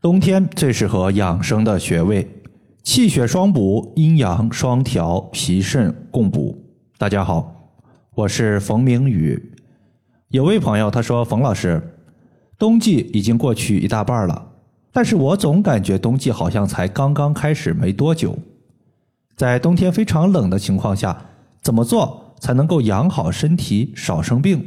冬天最适合养生的穴位，气血双补，阴阳双调，脾肾共补。大家好，我是冯明宇。有位朋友他说：“冯老师，冬季已经过去一大半了，但是我总感觉冬季好像才刚刚开始没多久。在冬天非常冷的情况下，怎么做才能够养好身体，少生病？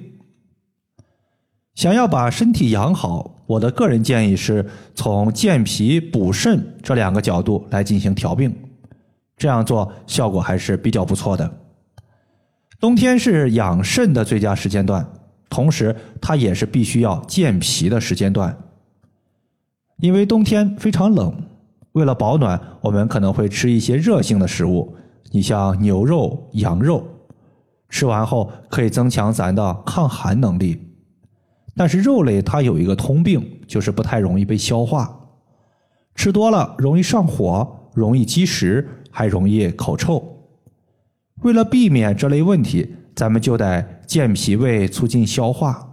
想要把身体养好。”我的个人建议是从健脾补肾这两个角度来进行调病，这样做效果还是比较不错的。冬天是养肾的最佳时间段，同时它也是必须要健脾的时间段。因为冬天非常冷，为了保暖，我们可能会吃一些热性的食物，你像牛肉、羊肉，吃完后可以增强咱的抗寒能力。但是肉类它有一个通病，就是不太容易被消化，吃多了容易上火，容易积食，还容易口臭。为了避免这类问题，咱们就得健脾胃、促进消化。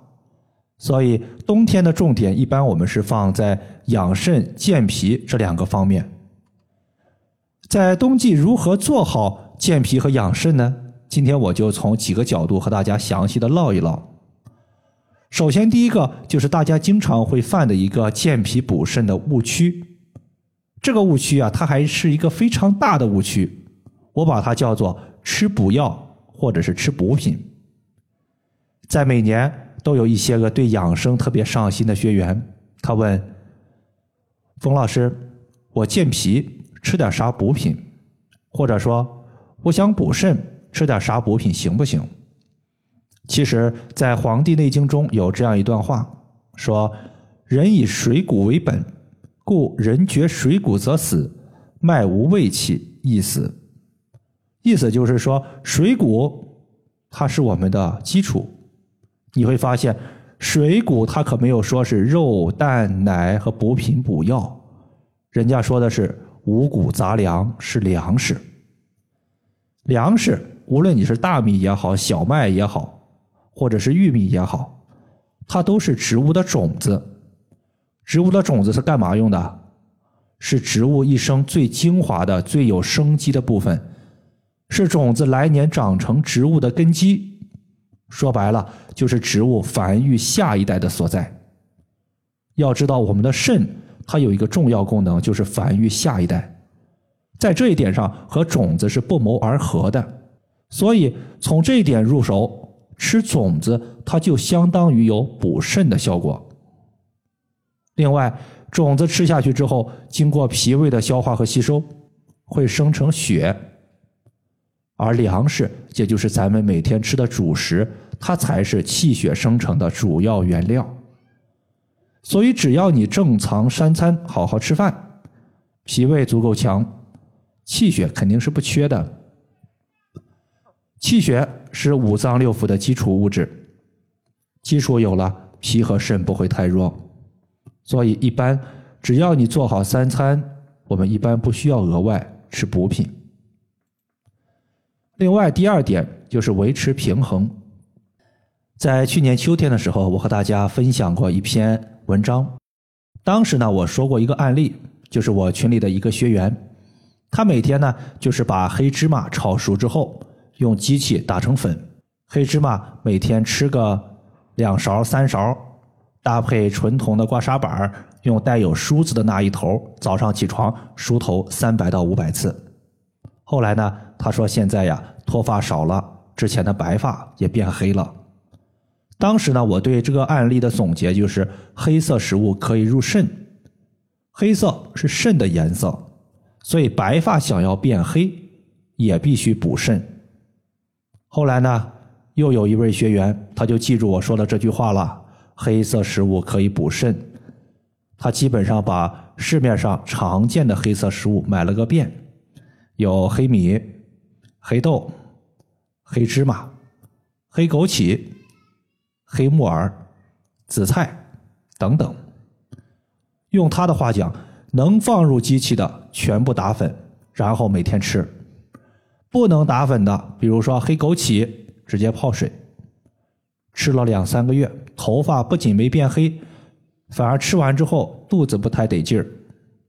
所以冬天的重点一般我们是放在养肾、健脾这两个方面。在冬季如何做好健脾和养肾呢？今天我就从几个角度和大家详细的唠一唠。首先，第一个就是大家经常会犯的一个健脾补肾的误区。这个误区啊，它还是一个非常大的误区。我把它叫做吃补药或者是吃补品。在每年都有一些个对养生特别上心的学员，他问冯老师：“我健脾吃点啥补品？或者说我想补肾吃点啥补品行不行？”其实，在《黄帝内经》中有这样一段话，说：“人以水谷为本，故人绝水谷则死，脉无胃气亦死。”意思就是说，水谷它是我们的基础。你会发现，水谷它可没有说是肉、蛋、奶和补品补药，人家说的是五谷杂粮是粮食。粮食，无论你是大米也好，小麦也好。或者是玉米也好，它都是植物的种子。植物的种子是干嘛用的？是植物一生最精华的、最有生机的部分，是种子来年长成植物的根基。说白了，就是植物繁育下一代的所在。要知道，我们的肾它有一个重要功能，就是繁育下一代，在这一点上和种子是不谋而合的。所以，从这一点入手。吃种子，它就相当于有补肾的效果。另外，种子吃下去之后，经过脾胃的消化和吸收，会生成血。而粮食，也就是咱们每天吃的主食，它才是气血生成的主要原料。所以，只要你正常三餐，好好吃饭，脾胃足够强，气血肯定是不缺的。气血是五脏六腑的基础物质，基础有了，脾和肾不会太弱。所以，一般只要你做好三餐，我们一般不需要额外吃补品。另外，第二点就是维持平衡。在去年秋天的时候，我和大家分享过一篇文章，当时呢，我说过一个案例，就是我群里的一个学员，他每天呢，就是把黑芝麻炒熟之后。用机器打成粉，黑芝麻每天吃个两勺三勺，搭配纯铜的刮痧板，用带有梳子的那一头，早上起床梳头三百到五百次。后来呢，他说现在呀脱发少了，之前的白发也变黑了。当时呢，我对这个案例的总结就是：黑色食物可以入肾，黑色是肾的颜色，所以白发想要变黑，也必须补肾。后来呢，又有一位学员，他就记住我说的这句话了：黑色食物可以补肾。他基本上把市面上常见的黑色食物买了个遍，有黑米、黑豆、黑芝麻、黑枸杞、黑木耳、紫菜等等。用他的话讲，能放入机器的全部打粉，然后每天吃。不能打粉的，比如说黑枸杞，直接泡水，吃了两三个月，头发不仅没变黑，反而吃完之后肚子不太得劲儿，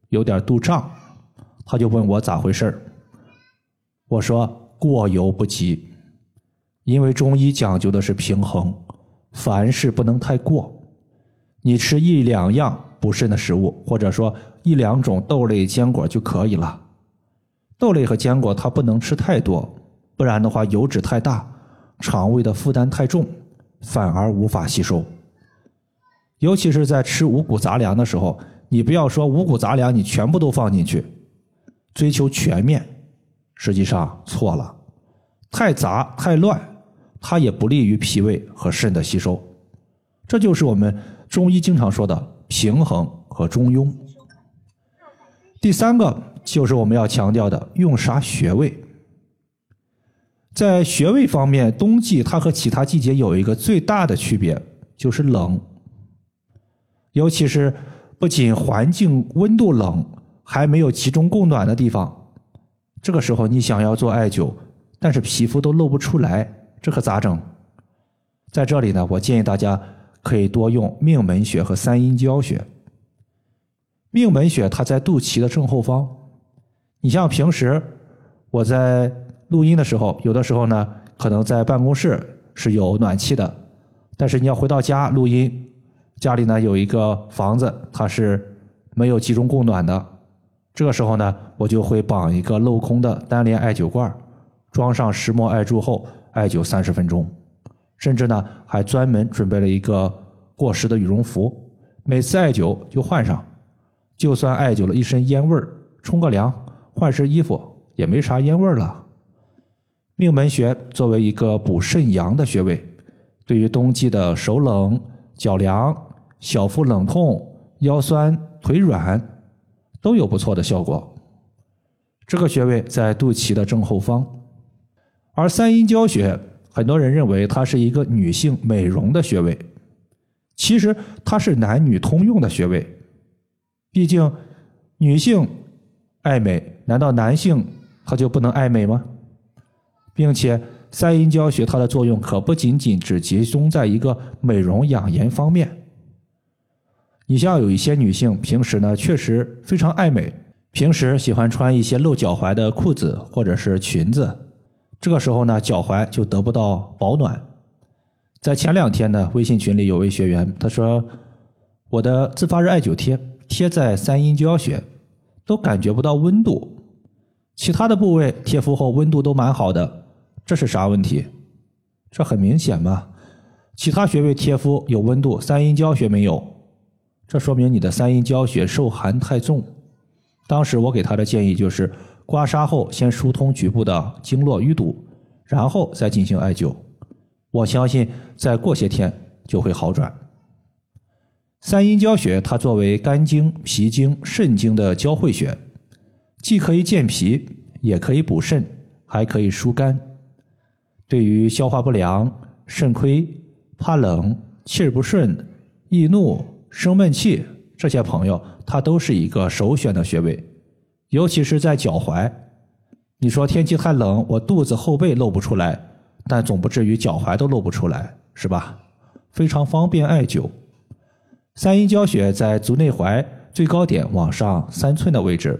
有点肚胀，他就问我咋回事儿。我说过犹不及，因为中医讲究的是平衡，凡事不能太过。你吃一两样补肾的食物，或者说一两种豆类坚果就可以了。豆类和坚果它不能吃太多，不然的话油脂太大，肠胃的负担太重，反而无法吸收。尤其是在吃五谷杂粮的时候，你不要说五谷杂粮你全部都放进去，追求全面，实际上错了。太杂太乱，它也不利于脾胃和肾的吸收。这就是我们中医经常说的平衡和中庸。第三个就是我们要强调的用啥穴位。在穴位方面，冬季它和其他季节有一个最大的区别，就是冷。尤其是不仅环境温度冷，还没有集中供暖的地方，这个时候你想要做艾灸，但是皮肤都露不出来，这可咋整？在这里呢，我建议大家可以多用命门穴和三阴交穴。命门穴它在肚脐的正后方，你像平时我在录音的时候，有的时候呢，可能在办公室是有暖气的，但是你要回到家录音。家里呢有一个房子，它是没有集中供暖的。这个时候呢，我就会绑一个镂空的单联艾灸罐，装上石墨艾柱后艾灸三十分钟。甚至呢，还专门准备了一个过时的羽绒服，每次艾灸就换上。就算艾灸了一身烟味儿，冲个凉，换身衣服也没啥烟味了。命门穴作为一个补肾阳的穴位，对于冬季的手冷、脚凉。小腹冷痛、腰酸腿软都有不错的效果。这个穴位在肚脐的正后方，而三阴交穴，很多人认为它是一个女性美容的穴位，其实它是男女通用的穴位。毕竟女性爱美，难道男性他就不能爱美吗？并且三阴交穴它的作用可不仅仅只集中在一个美容养颜方面。你像有一些女性，平时呢确实非常爱美，平时喜欢穿一些露脚踝的裤子或者是裙子，这个时候呢脚踝就得不到保暖。在前两天呢，微信群里有位学员他说：“我的自发热艾灸贴贴在三阴交穴，都感觉不到温度，其他的部位贴敷后温度都蛮好的，这是啥问题？这很明显嘛，其他穴位贴敷有温度，三阴交穴没有。”这说明你的三阴交穴受寒太重。当时我给他的建议就是，刮痧后先疏通局部的经络淤堵，然后再进行艾灸。我相信再过些天就会好转。三阴交穴它作为肝经、脾经、肾经的交汇穴，既可以健脾，也可以补肾，还可以疏肝。对于消化不良、肾亏、怕冷、气儿不顺、易怒。生闷气，这些朋友他都是一个首选的穴位，尤其是在脚踝。你说天气太冷，我肚子后背露不出来，但总不至于脚踝都露不出来，是吧？非常方便艾灸。三阴交穴在足内踝最高点往上三寸的位置。